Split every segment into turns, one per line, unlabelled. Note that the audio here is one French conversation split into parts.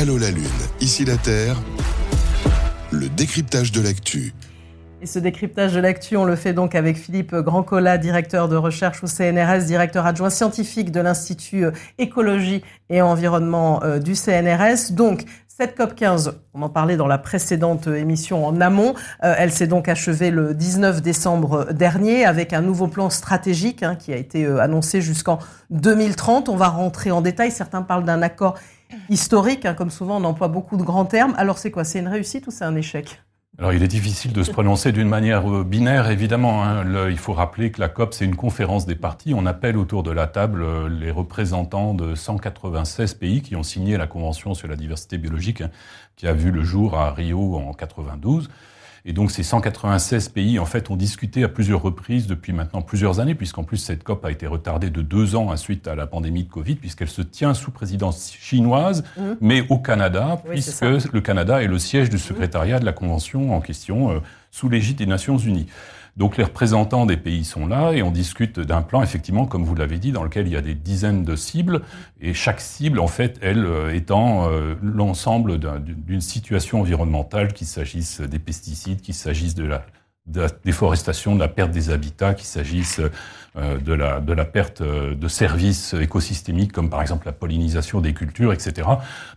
Allô la Lune, ici la Terre, le décryptage de l'actu.
Et ce décryptage de l'actu, on le fait donc avec Philippe Grandcola, directeur de recherche au CNRS, directeur adjoint scientifique de l'Institut Écologie et Environnement euh, du CNRS. Donc, cette COP 15, on en parlait dans la précédente émission en amont, euh, elle s'est donc achevée le 19 décembre dernier avec un nouveau plan stratégique hein, qui a été euh, annoncé jusqu'en 2030. On va rentrer en détail. Certains parlent d'un accord historique, hein, comme souvent on emploie beaucoup de grands termes. Alors c'est quoi? C'est une réussite ou c'est un échec?
Alors, il est difficile de se prononcer d'une manière euh, binaire, évidemment. Hein. il faut rappeler que la COP, c'est une conférence des partis. On appelle autour de la table euh, les représentants de 196 pays qui ont signé la Convention sur la diversité biologique, hein, qui a vu le jour à Rio en 92. Et donc ces 196 pays, en fait, ont discuté à plusieurs reprises depuis maintenant plusieurs années, puisqu'en plus cette COP a été retardée de deux ans suite à la pandémie de Covid, puisqu'elle se tient sous présidence chinoise, mmh. mais au Canada, puisque le Canada est le siège du secrétariat de la Convention en question, euh, sous l'égide des Nations Unies. Donc les représentants des pays sont là et on discute d'un plan, effectivement, comme vous l'avez dit, dans lequel il y a des dizaines de cibles. Et chaque cible, en fait, elle euh, étant euh, l'ensemble d'une situation environnementale, qu'il s'agisse des pesticides, qu'il s'agisse de la de la déforestation, de la perte des habitats, qu'il s'agisse euh, de, la, de la perte euh, de services écosystémiques comme par exemple la pollinisation des cultures, etc.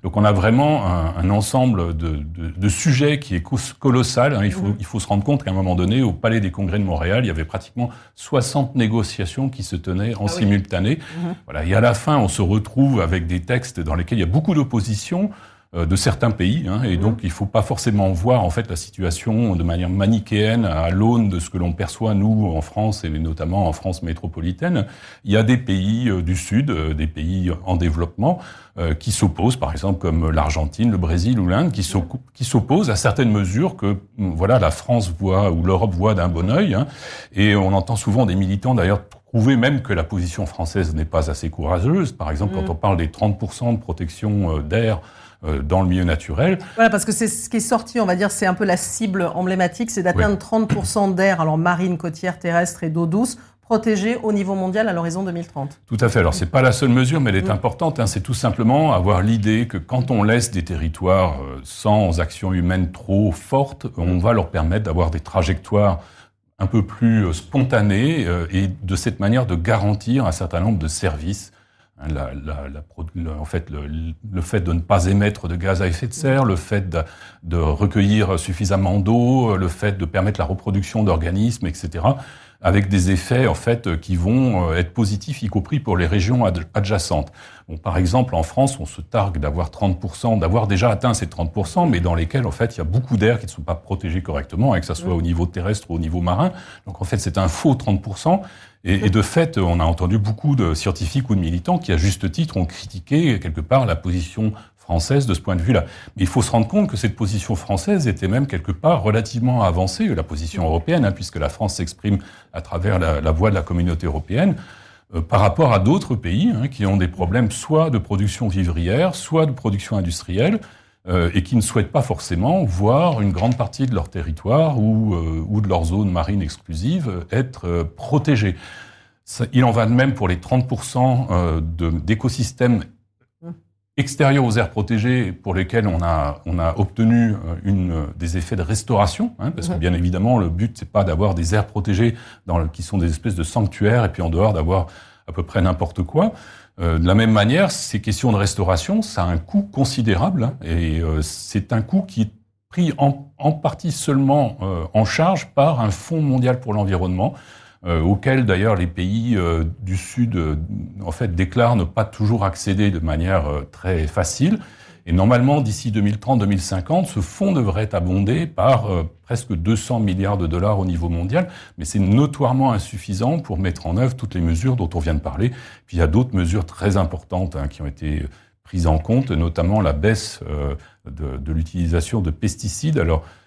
Donc on a vraiment un, un ensemble de, de, de, sujets qui est colossal. Hein. Il, faut, mm-hmm. il faut se rendre compte qu'à un moment donné, au Palais des Congrès de Montréal, il y avait pratiquement 60 négociations qui se tenaient en ah simultané. Mm-hmm. Voilà. Et à la fin, on se retrouve avec des textes dans lesquels il y a beaucoup d'opposition. Euh, de certains pays, hein, et donc il ne faut pas forcément voir en fait la situation de manière manichéenne à l'aune de ce que l'on perçoit nous en France et notamment en France métropolitaine. Il y a des pays euh, du Sud, euh, des pays en développement, qui s'opposent, par exemple comme l'Argentine, le Brésil ou l'Inde, qui s'opposent à certaines mesures que voilà la France voit ou l'Europe voit d'un bon œil. Hein, et on entend souvent des militants d'ailleurs trouver même que la position française n'est pas assez courageuse. Par exemple, quand mm. on parle des 30% de protection d'air dans le milieu naturel.
Voilà, parce que c'est ce qui est sorti, on va dire, c'est un peu la cible emblématique, c'est d'atteindre 30% d'air, alors marine, côtière, terrestre et d'eau douce, protégée au niveau mondial à l'horizon 2030.
Tout à fait. Alors, c'est pas la seule mesure, mais elle est mm. importante. Hein. C'est tout simplement avoir l'idée que quand on laisse des territoires euh, sans action humaine trop forte, on va leur permettre d'avoir des trajectoires un peu plus euh, spontanées et de cette manière de garantir un certain nombre de services Hein, la, en fait, le, fait de ne pas émettre de gaz à effet de serre, le fait de recueillir suffisamment d'eau, le fait de permettre la reproduction d'organismes, etc., avec des effets en fait qui vont euh, être positifs, y compris pour les régions adjacentes. Bon, par exemple, en France, on se targue d'avoir 30%, d'avoir déjà atteint ces 30%, mais dans lesquels en fait il y a beaucoup d'air qui ne sont pas protégés correctement, et que ça soit au niveau terrestre ou au niveau marin. Donc en fait, c'est un faux 30%. Et, et, de fait, on a entendu beaucoup de scientifiques ou de militants qui, à juste titre, ont critiqué quelque part la position française de ce point de vue-là. Mais il faut se rendre compte que cette position française était même quelque part relativement avancée, la position européenne, hein, puisque la France s'exprime à travers la, la, voix de la communauté européenne, euh, par rapport à d'autres pays hein, qui ont des problèmes soit de production vivrière, soit de production industrielle, euh, et qui ne souhaitent pas forcément voir une grande partie de leur territoire ou, euh, ou de leur zone marine exclusive être protégée. il en va de même pour les 30% d'écosystèmes extérieurs aux aires protégées pour lesquels on a, on a obtenu une, des effets de restauration, hein, parce que bien évidemment le but c'est pas d'avoir des aires protégées dans qui sont des espèces de sanctuaires et puis en dehors d'avoir à peu près n'importe quoi. Euh, de la même manière, ces questions de restauration, ça a un coût considérable hein, et euh, c'est un coût qui est pris en, en partie seulement euh, en charge par un fonds mondial pour l'environnement, auquel d'ailleurs les pays du Sud en fait déclarent ne pas toujours accéder de manière très facile. Et normalement, d'ici 2030-2050, ce fonds devrait abondé par euh, presque 200 milliards de dollars au niveau mondial, mais c'est notoirement insuffisant pour mettre en œuvre toutes les mesures dont on vient de parler. Puis il y a d'autres mesures très importantes hein, qui ont été prises en compte, notamment la baisse euh, de, de l'utilisation de pesticides. Alors,
euh,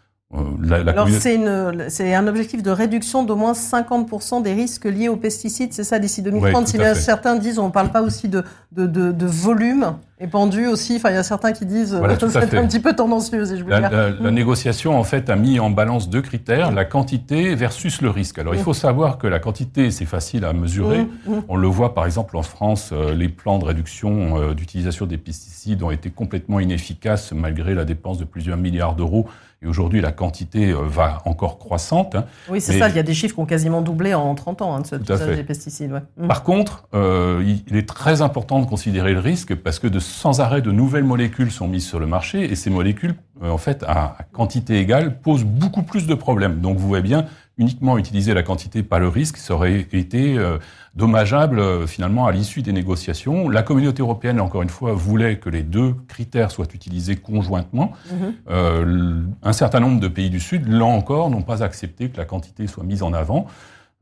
la, la Alors c'est un objectif de réduction d'au moins 50% des risques liés aux pesticides, c'est ça d'ici 2030. si certains disent on ne parle pas aussi de, de, de, de volume Et pendu aussi, enfin il y a certains qui disent voilà, que c'est un petit peu tendancieux, si je veux
la,
dire.
La, la, mm. négociation en fait a mis en balance deux critères, la quantité versus le risque. Alors il mm. faut savoir que la quantité c'est facile à mesurer. Mm, On le voit par exemple en France, euh, les plans de réduction euh, d'utilisation des pesticides ont été complètement inefficaces malgré la dépense de plusieurs milliards d'euros et aujourd'hui, la quantité euh, va encore croissante. Hein.
Oui, c'est ça. Il y a des chiffres qui ont quasiment doublé en 30 ans hein, de cet usage des pesticides. Ouais.
Mmh. Par contre, euh, il est très important de considérer le risque parce que de sans arrêt de nouvelles molécules sont mises sur le marché et ces molécules, euh, en fait, à, à quantité égale, posent beaucoup plus de problèmes. Donc, vous voyez bien, uniquement utiliser la quantité, pas le risque, ça aurait été euh, dommageable euh, finalement à l'issue des négociations. La communauté européenne, encore une fois, voulait que les deux critères soient utilisés conjointement. Mhm. Euh, un certain nombre de pays du Sud, là encore, n'ont pas accepté que la quantité soit mise en avant.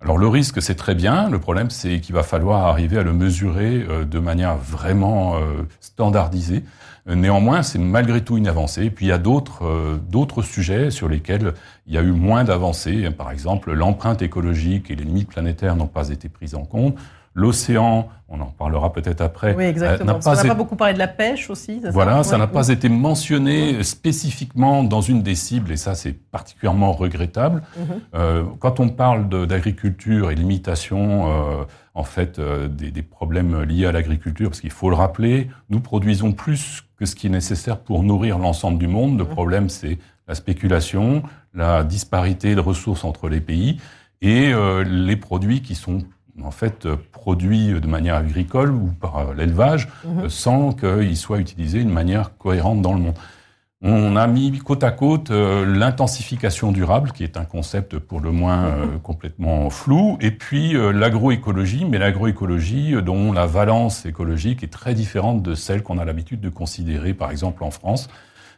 Alors le risque, c'est très bien. Le problème, c'est qu'il va falloir arriver à le mesurer de manière vraiment standardisée. Néanmoins, c'est malgré tout une avancée. Puis il y a d'autres euh, sujets sur lesquels il y a eu moins d'avancées. Par exemple, l'empreinte écologique et les limites planétaires n'ont pas été prises en compte. L'océan, on en parlera peut-être après.
Oui, exactement. Pas on n'a pas beaucoup parlé de la pêche aussi.
Voilà, ça n'a pas été mentionné spécifiquement dans une des cibles, et ça c'est particulièrement regrettable. Mhm. euh, quand on parle d'agriculture et limitation, euh, en fait, euh, des, des, problèmes liés à l'agriculture, parce qu'il faut le rappeler, nous produisons plus que ce qui est nécessaire pour nourrir l'ensemble du monde. Le problème, c'est la spéculation, la disparité de ressources entre les pays et euh, les produits qui sont en fait produits de manière agricole ou par l'élevage mhm. sans qu'ils soient utilisés de manière cohérente dans le monde. On a mis côte à côte euh, l'intensification durable, qui est un concept pour le moins euh, complètement flou, et puis euh, l'agroécologie, mais l'agroécologie dont la valence écologique est très différente de celle qu'on a l'habitude de considérer, par exemple, en France.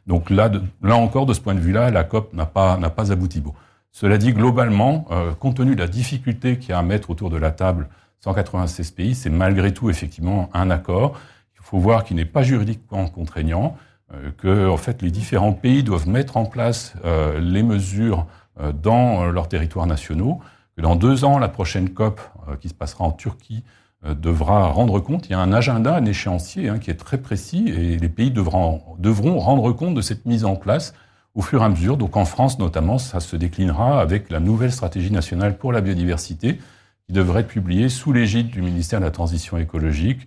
Donc là, là encore, de ce point de vue-là, la COP n'a pas, n'a pas abouti. Bon. Cela dit, globalement, compte tenu de la difficulté qu'il y a à mettre autour de la table 196 pays, c'est malgré tout effectivement un accord. Il faut voir qu'il n'est pas juridiquement contraignant. Euh, que en fait les différents pays doivent mettre en place euh, les mesures euh, dans leurs territoires nationaux, que dans deux ans, la prochaine COP qui se passera en Turquie devra rendre compte. Il y a un agenda, un échéancier hein, qui est très précis et les pays devront, devront rendre compte de cette mise en place au fur et à mesure. Donc en France notamment, ça se déclinera avec la nouvelle stratégie nationale pour la biodiversité qui devrait être publiée sous l'égide du ministère de la Transition écologique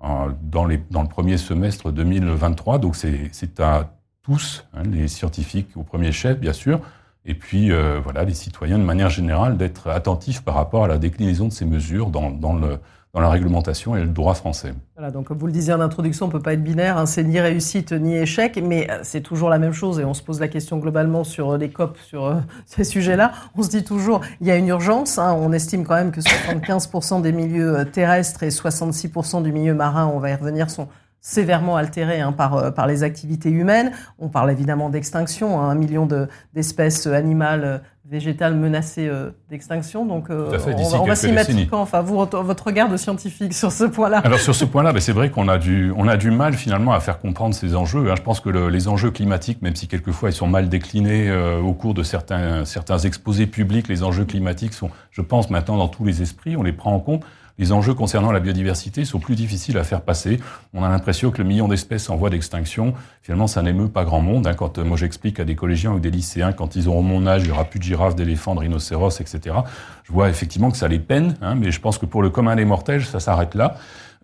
dans, le premier semestre 2023. Donc c'est à tous, hein, les scientifiques au premier chef, bien sûr, et puis euh, voilà, les citoyens de manière générale, d'être attentifs par rapport à la déclinaison de ces mesures dans, dans le, dans la réglementation et le droit français.
Voilà, donc comme vous le disiez en introduction, on peut pas être binaire, hein, c'est ni réussite ni échec, mais euh, c'est toujours la même chose et on se pose la question globalement sur euh, les COP, sur euh, ces sujets-là. On se dit toujours, il y a une urgence, hein, on estime quand même que 75% des milieux terrestres et 66% du milieu marin, on va y revenir, sont sévèrement altérés hein, par, par les activités humaines. On parle évidemment d'extinction, hein, un million d'espèces animales végétales menacées euh, d'extinction. Donc, euh, on, va, s'y mettre quand Enfin, vous, votre regard de scientifique sur ce point-là.
Alors, sur ce point-là, ben, c'est vrai qu'on a du, on a du mal finalement à faire comprendre ces enjeux. Hein. Je pense que le, les enjeux climatiques, même si quelquefois ils sont mal déclinés euh, au cours de certains, certains exposés publics, les enjeux climatiques sont, je pense, maintenant dans tous les esprits. On les prend en compte les enjeux concernant la biodiversité sont plus difficiles à faire passer. On a l'impression que le million d'espèces en voie d'extinction, finalement, ça n'émeut pas grand monde. Hein. Quand euh, moi j'explique à des collégiens ou des lycéens, quand ils auront mon âge, il n'y aura plus de girafes, d'éléphants, de rhinocéros, etc. Je vois effectivement que ça les peine, hein, mais je pense que pour le commun des mortels, ça s'arrête là.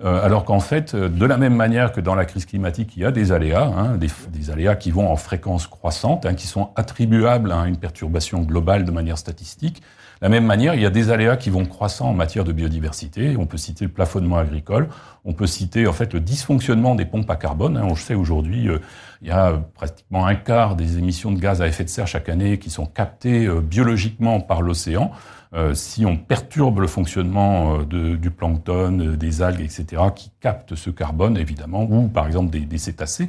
Euh, alors qu'en fait, euh, de la même manière que dans la crise climatique, il y a des aléas, hein, des, des, aléas qui vont en fréquence croissante, hein, qui sont attribuables à une perturbation globale de manière statistique. De la même manière, il y a des aléas qui vont croissant en matière de biodiversité. On peut citer le plafonnement agricole, on peut citer en fait le dysfonctionnement des pompes à carbone. Hein. On sait aujourd'hui, euh, il y a pratiquement un quart des émissions de gaz à effet de serre chaque année qui sont captées biologiquement par l'océan. Euh, si on perturbe le fonctionnement euh, du plancton, euh, des algues, etc., qui captent ce carbone, évidemment, ou par exemple des cétacés,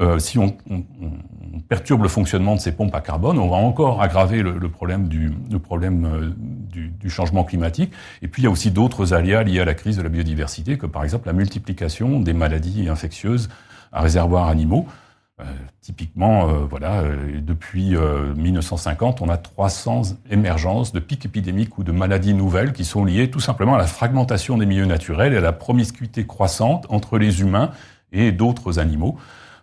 euh, si on, on, on, perturbe le fonctionnement de ces pompes à carbone, on va encore aggraver le, le problème, du, le problème du, du, changement climatique. Et puis il y a aussi d'autres aléas liés à la crise de la biodiversité, comme par exemple la multiplication des maladies infectieuses à réservoirs animaux. Euh, typiquement, euh, voilà, euh, depuis 1950, on a 300 émergences de pics épidémiques ou de maladies nouvelles qui sont liées tout simplement à la fragmentation des milieux naturels et à la promiscuité croissante entre les humains et d'autres animaux.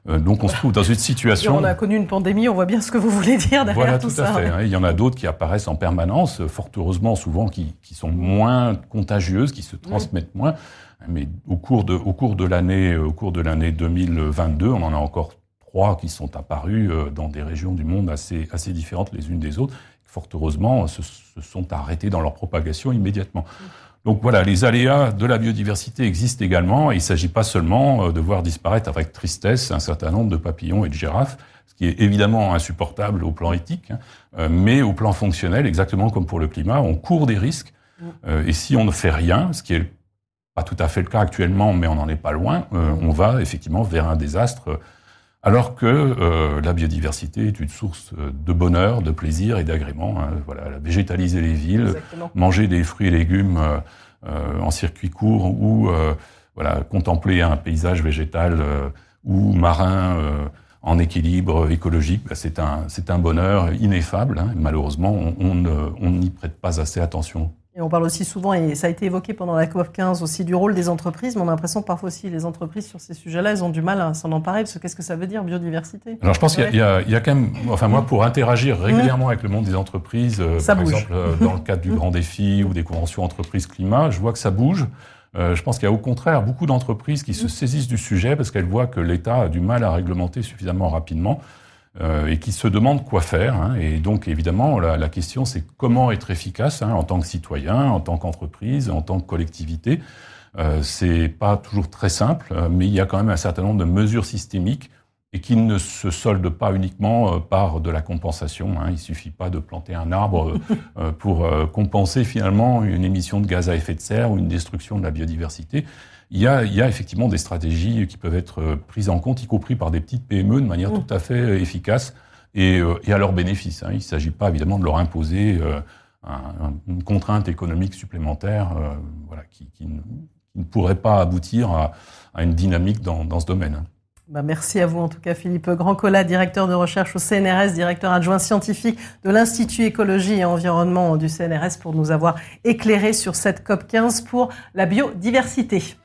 Euh, donc on se trouve dans une situation.
on a connu une pandémie, on voit bien ce que vous voulez dire derrière
voilà,
tout,
tout à fait. Hein. Il y en a d'autres qui apparaissent en permanence, fort heureusement souvent qui, qui sont moins contagieuses, qui se transmettent moins. Mais au cours de, au cours de l'année, au cours de l'année 2022, on en a encore trois qui sont apparus euh, dans des régions du monde assez, assez différentes les unes des autres. Fort heureusement, se, se sont arrêtés dans leur propagation immédiatement. Donc voilà, les aléas de la biodiversité existent également il ne s'agit pas seulement euh, de voir disparaître avec tristesse un certain nombre de papillons et de girafes, ce qui est évidemment insupportable au plan éthique, hein, euh, mais au plan fonctionnel, exactement comme pour le climat, on court des risques euh, et si on ne fait rien, ce qui est pas tout à fait le cas actuellement, mais on n'en est pas loin, on va effectivement vers un désastre alors que euh, la biodiversité est une source euh, de bonheur, de plaisir et d'agrément. Hein, voilà, végétaliser les villes, manger des fruits et légumes euh, en circuit court ou voilà, contempler un paysage végétal ou marin en équilibre écologique, bah, c'est un, c'est un bonheur ineffable. Hein, malheureusement, on n'y prête pas assez attention
et on parle aussi souvent, et ça a été évoqué pendant la COP15 aussi, du rôle des entreprises, mais on a l'impression que parfois aussi les entreprises sur ces sujets-là, elles ont du mal à s'en emparer, parce que qu'est-ce que ça veut dire, biodiversité?
Alors je pense qu'il y, y, a quand même, enfin moi, pour interagir régulièrement avec le monde des entreprises, euh, par exemple euh, dans le cadre du Grand Défi ou des conventions entreprises climat, je vois que ça bouge. Euh, je pense qu'il y a au contraire beaucoup d'entreprises qui se saisissent du sujet parce qu'elles voient que l'État a du mal à réglementer suffisamment rapidement. Euh, et qui se demandent quoi faire. Hein. Et donc, évidemment, la, question, c'est comment être efficace hein, en tant que citoyen, en tant qu'entreprise, en tant que collectivité. Euh, c'est pas toujours très simple, euh, mais il y a quand même un certain nombre de mesures systémiques et qui ne se soldent pas uniquement euh, par de la compensation. Hein. Il suffit pas de planter un arbre pour compenser finalement une émission de gaz à effet de serre ou une destruction de la biodiversité il y, a, il y a effectivement des stratégies qui peuvent être euh, prises en compte, y compris par des petites PME, de manière mmh. tout à fait euh, efficace et, euh, et à leur bénéfice. Hein. Il ne s'agit pas évidemment de leur imposer un, une contrainte économique supplémentaire voilà, qui, qui, ne, qui, ne, pourrait pas aboutir à, à une dynamique dans, dans ce domaine.
Bah merci à vous en tout cas Philippe Grandcola, directeur de recherche au CNRS, directeur adjoint scientifique de l'Institut écologie et environnement du CNRS pour nous avoir éclairé sur cette COP 15 pour la biodiversité.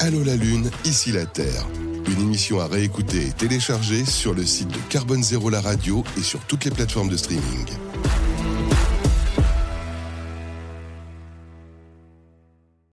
Allô la Lune, ici la Terre. Une émission à réécouter et télécharger sur le site de Carbone Zéro la radio et sur toutes les plateformes de streaming.